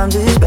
I'm just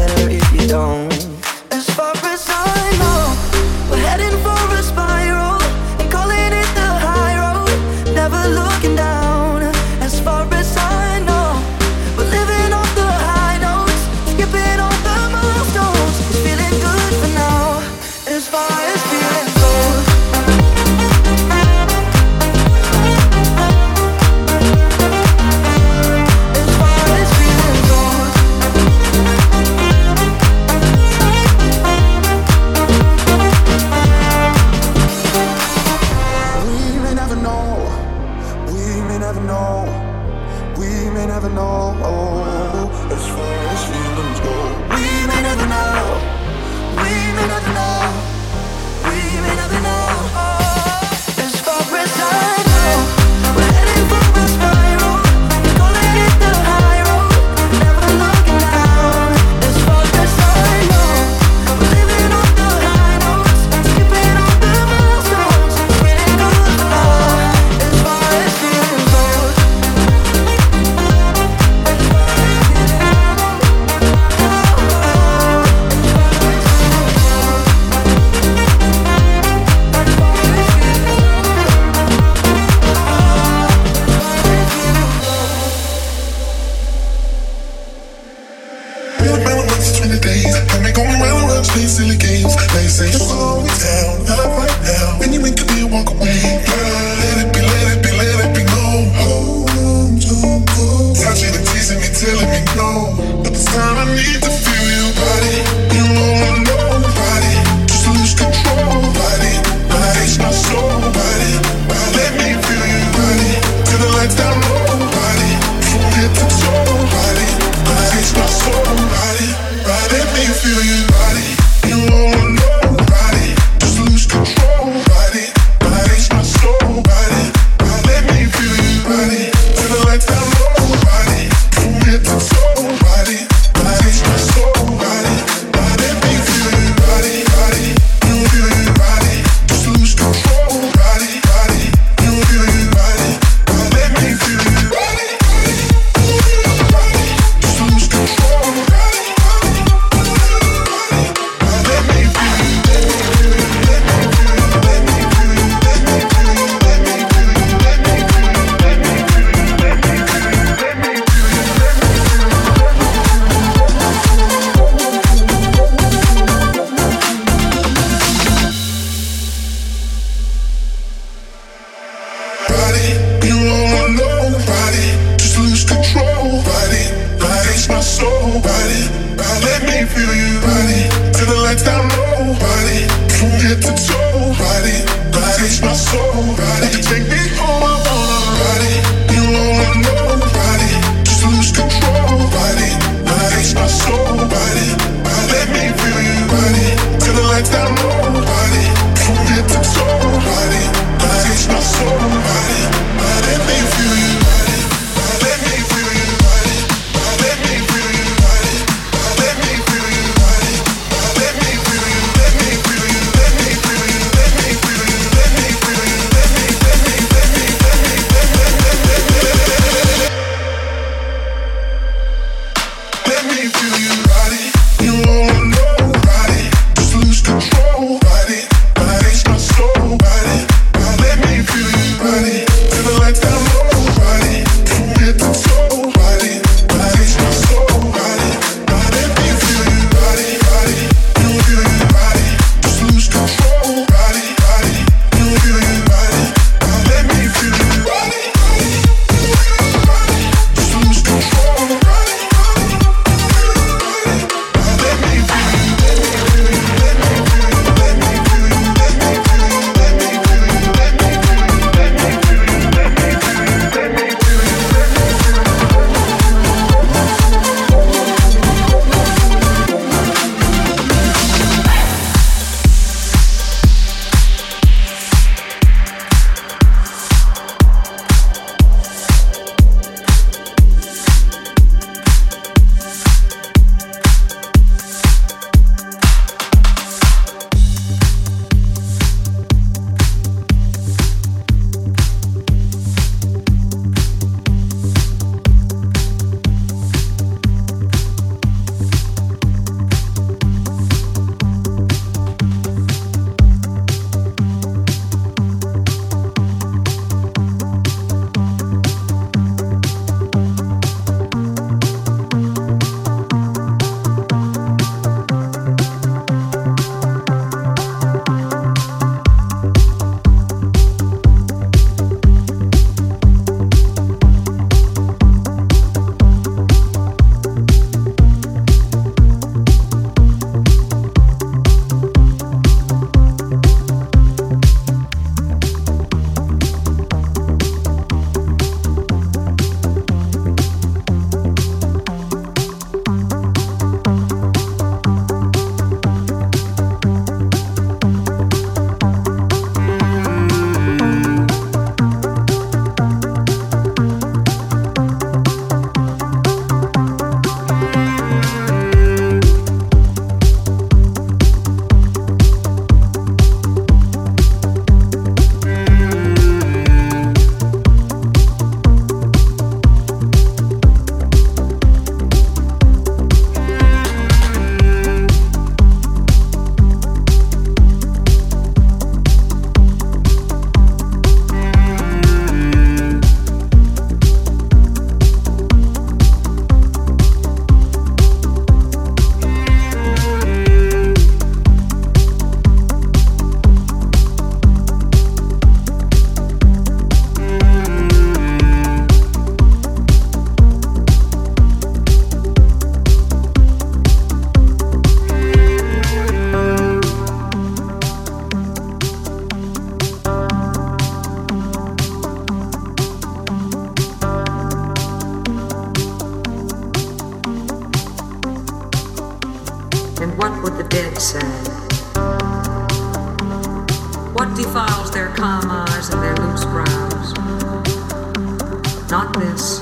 darkness,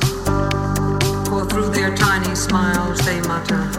for through their tiny smiles they mutter.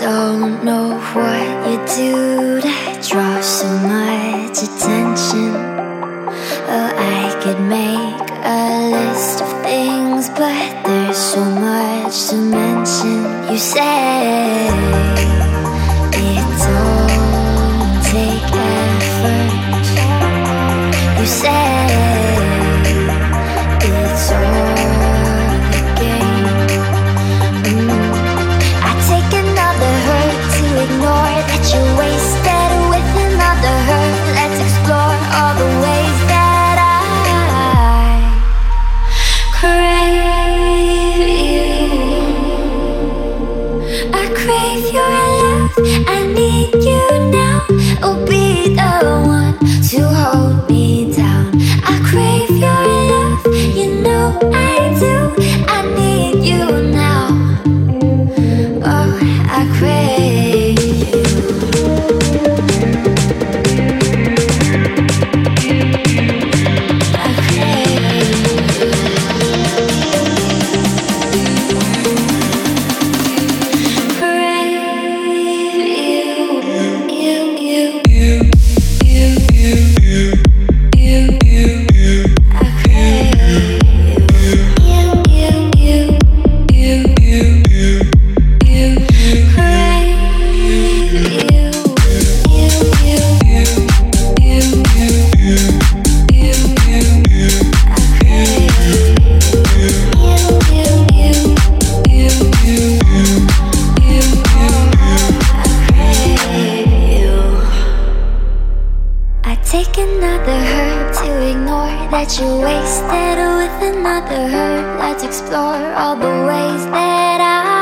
don't know what you do to draw some that you wasted with another hurt. Let's explore all the ways that I.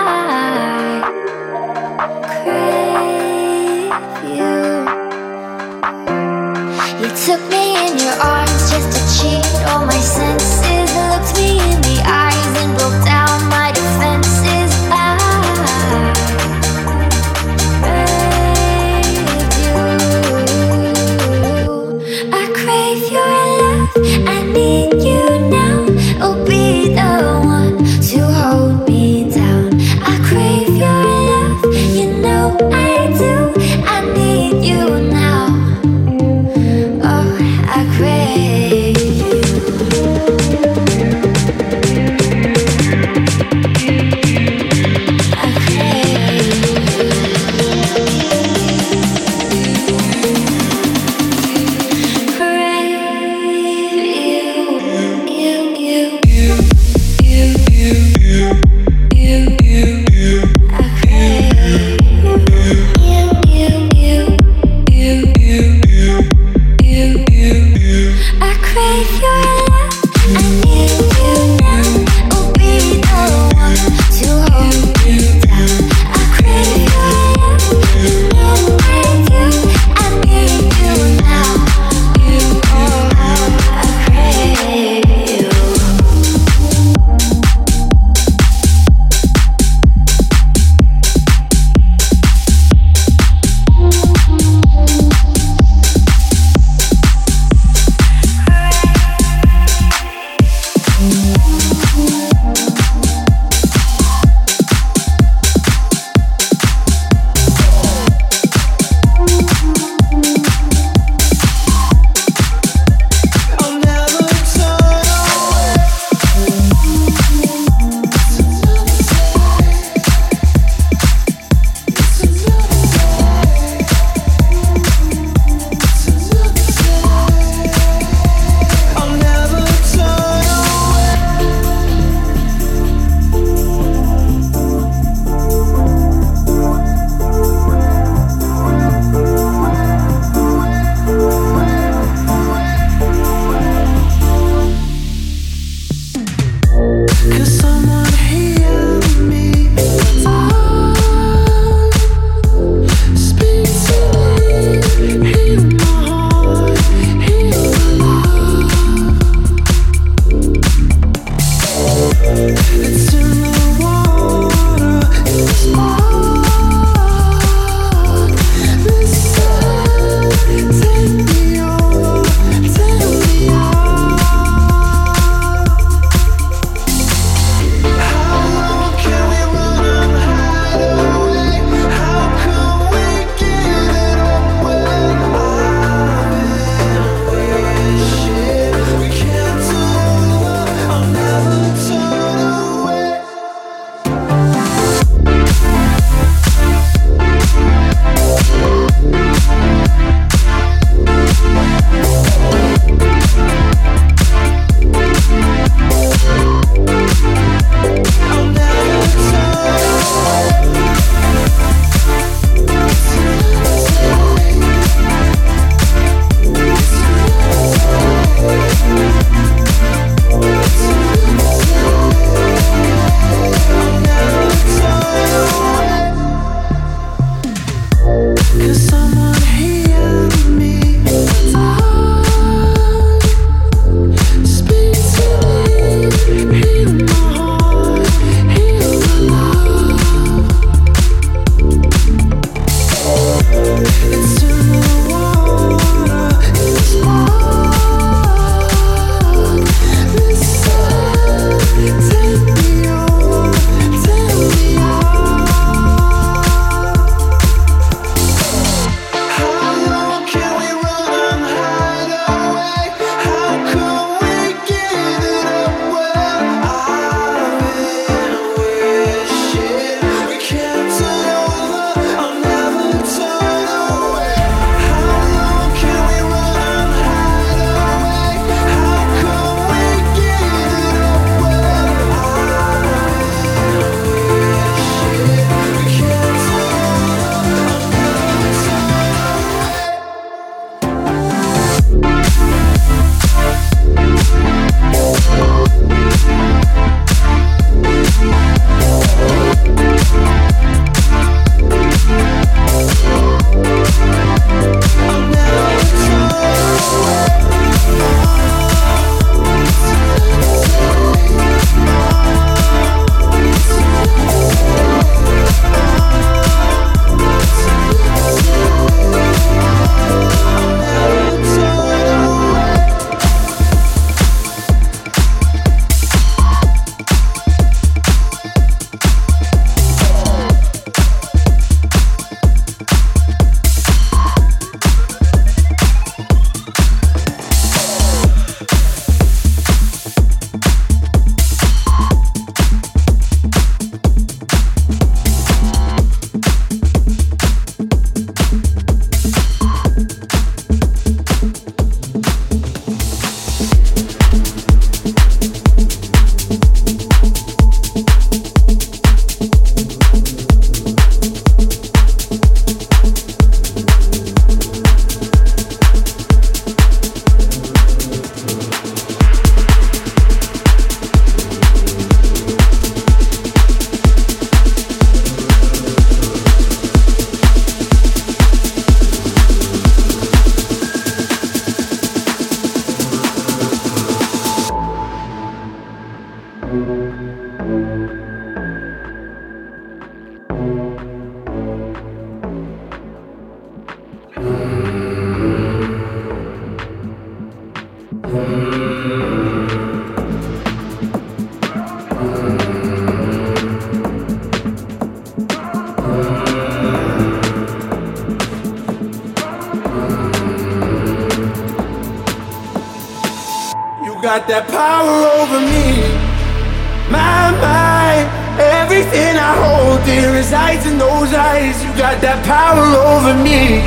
Hold resides in those eyes. You got that power over me.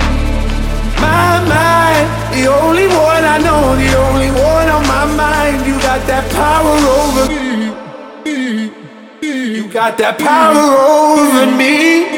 My mind, the only one I know, the only one on my mind. You got that power over me. You got that power over me.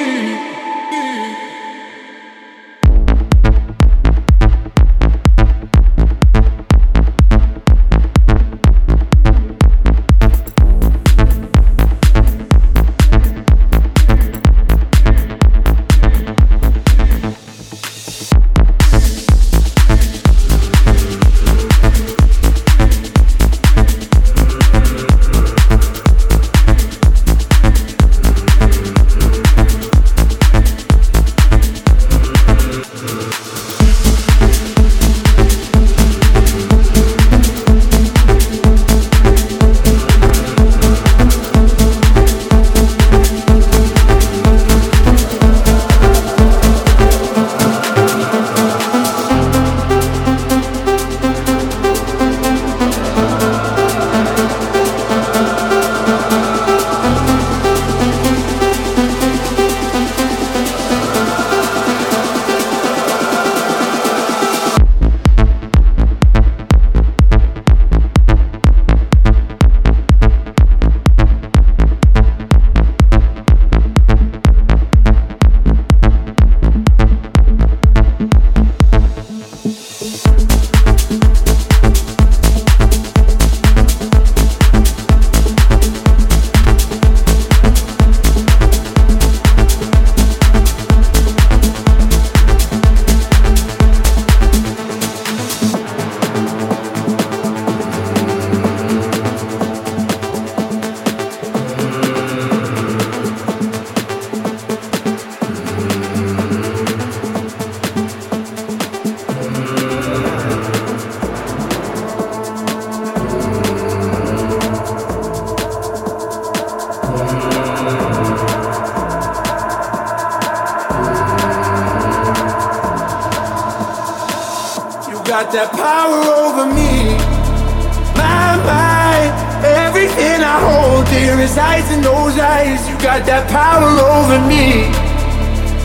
eyes and those eyes, you got that power over me.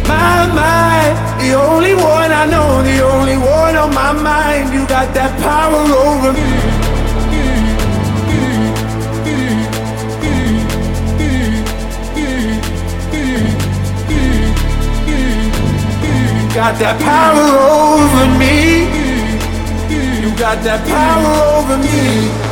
My mind, the only one I know, the only one on my mind, you got that power over me. got that power over me. You got that power over me.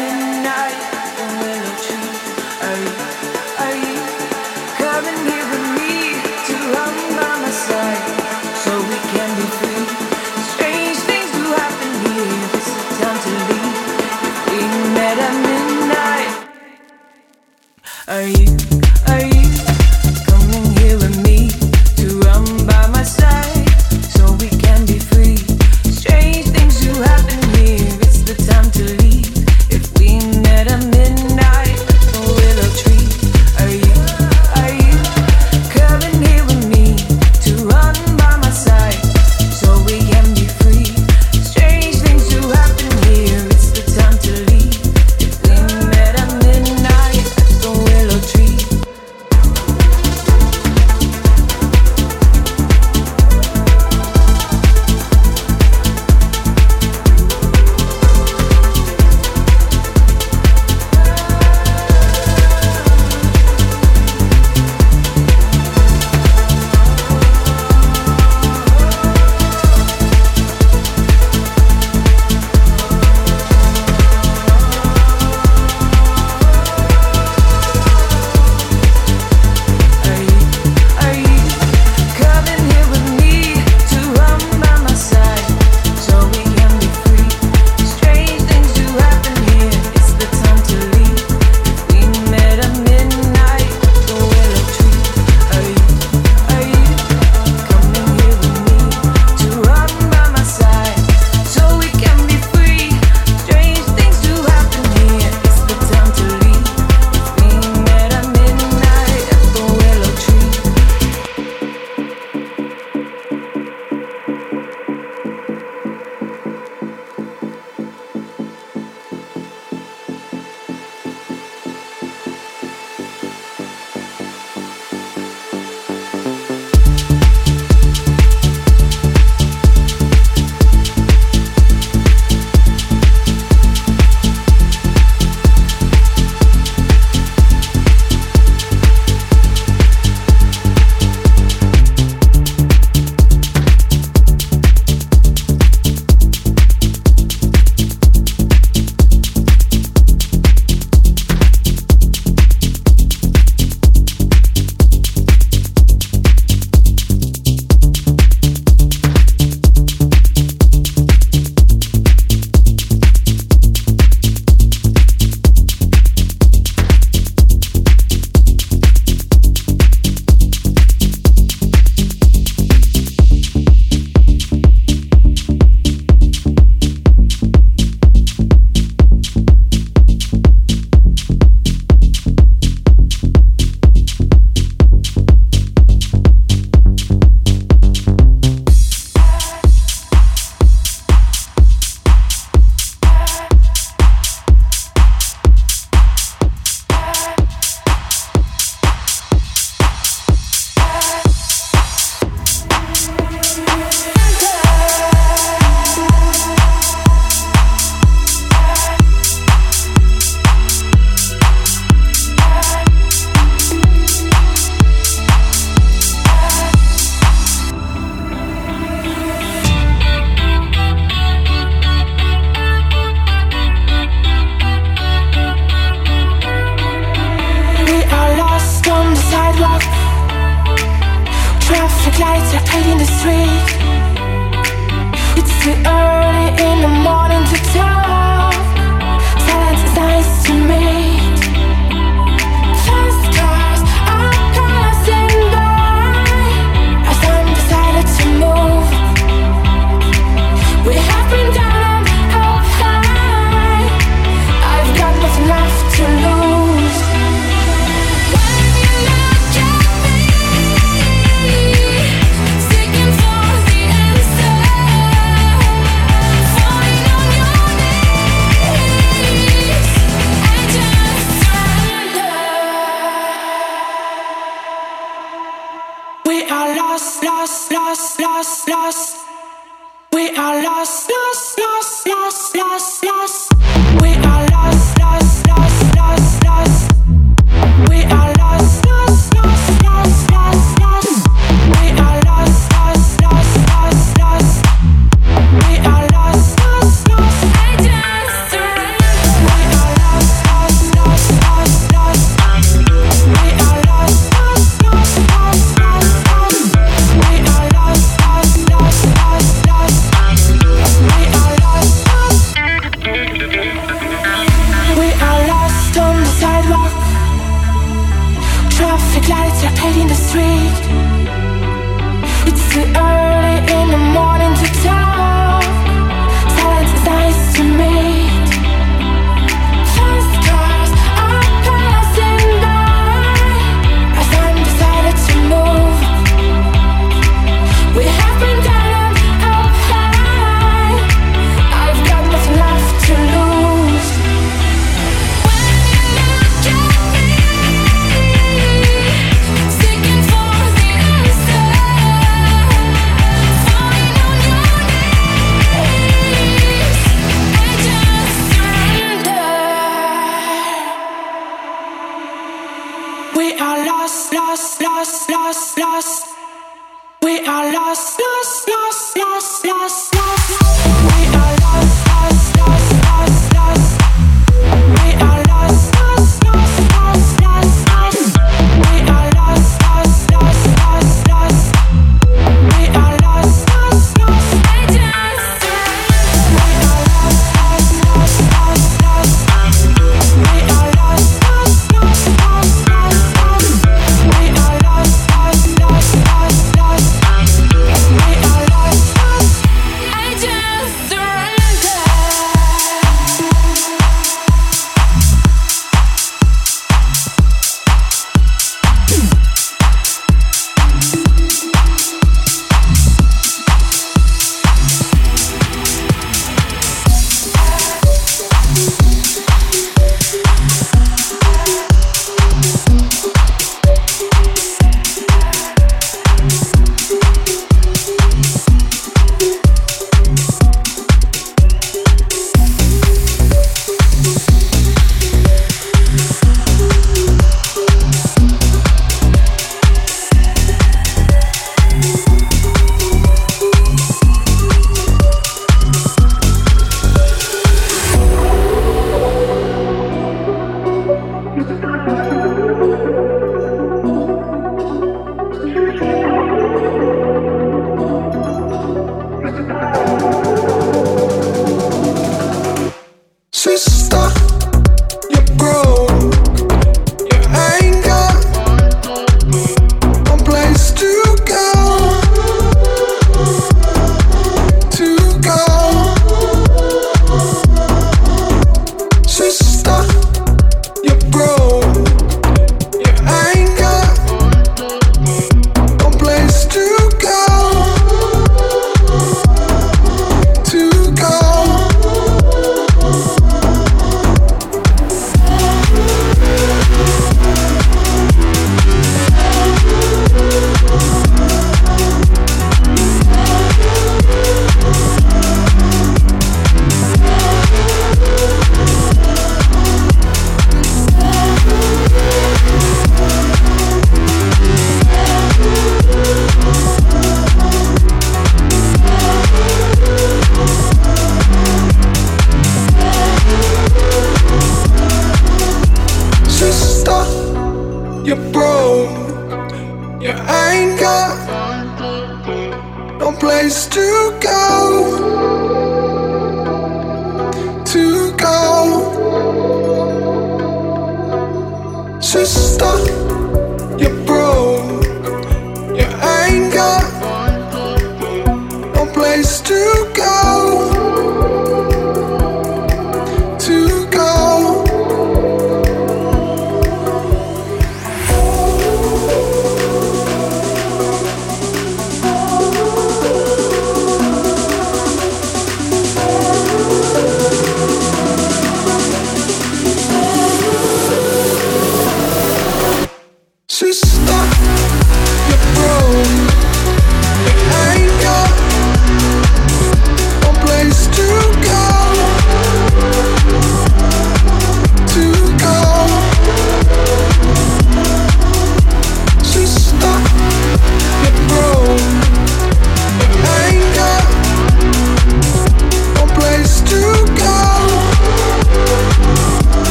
are you,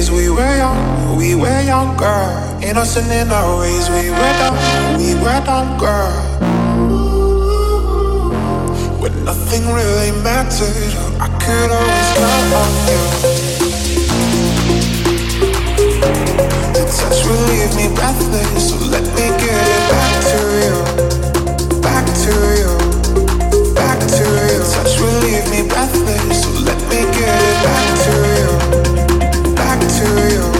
ways, we were young, we were young, girl. Innocent in our ways, we were dumb, we were dumb, girl. When nothing really mattered, I could always count on you. The touch will leave me breathless, so let me get it back to you, back to you, back to you. The touch will leave me breathless, so let me get it back to you you.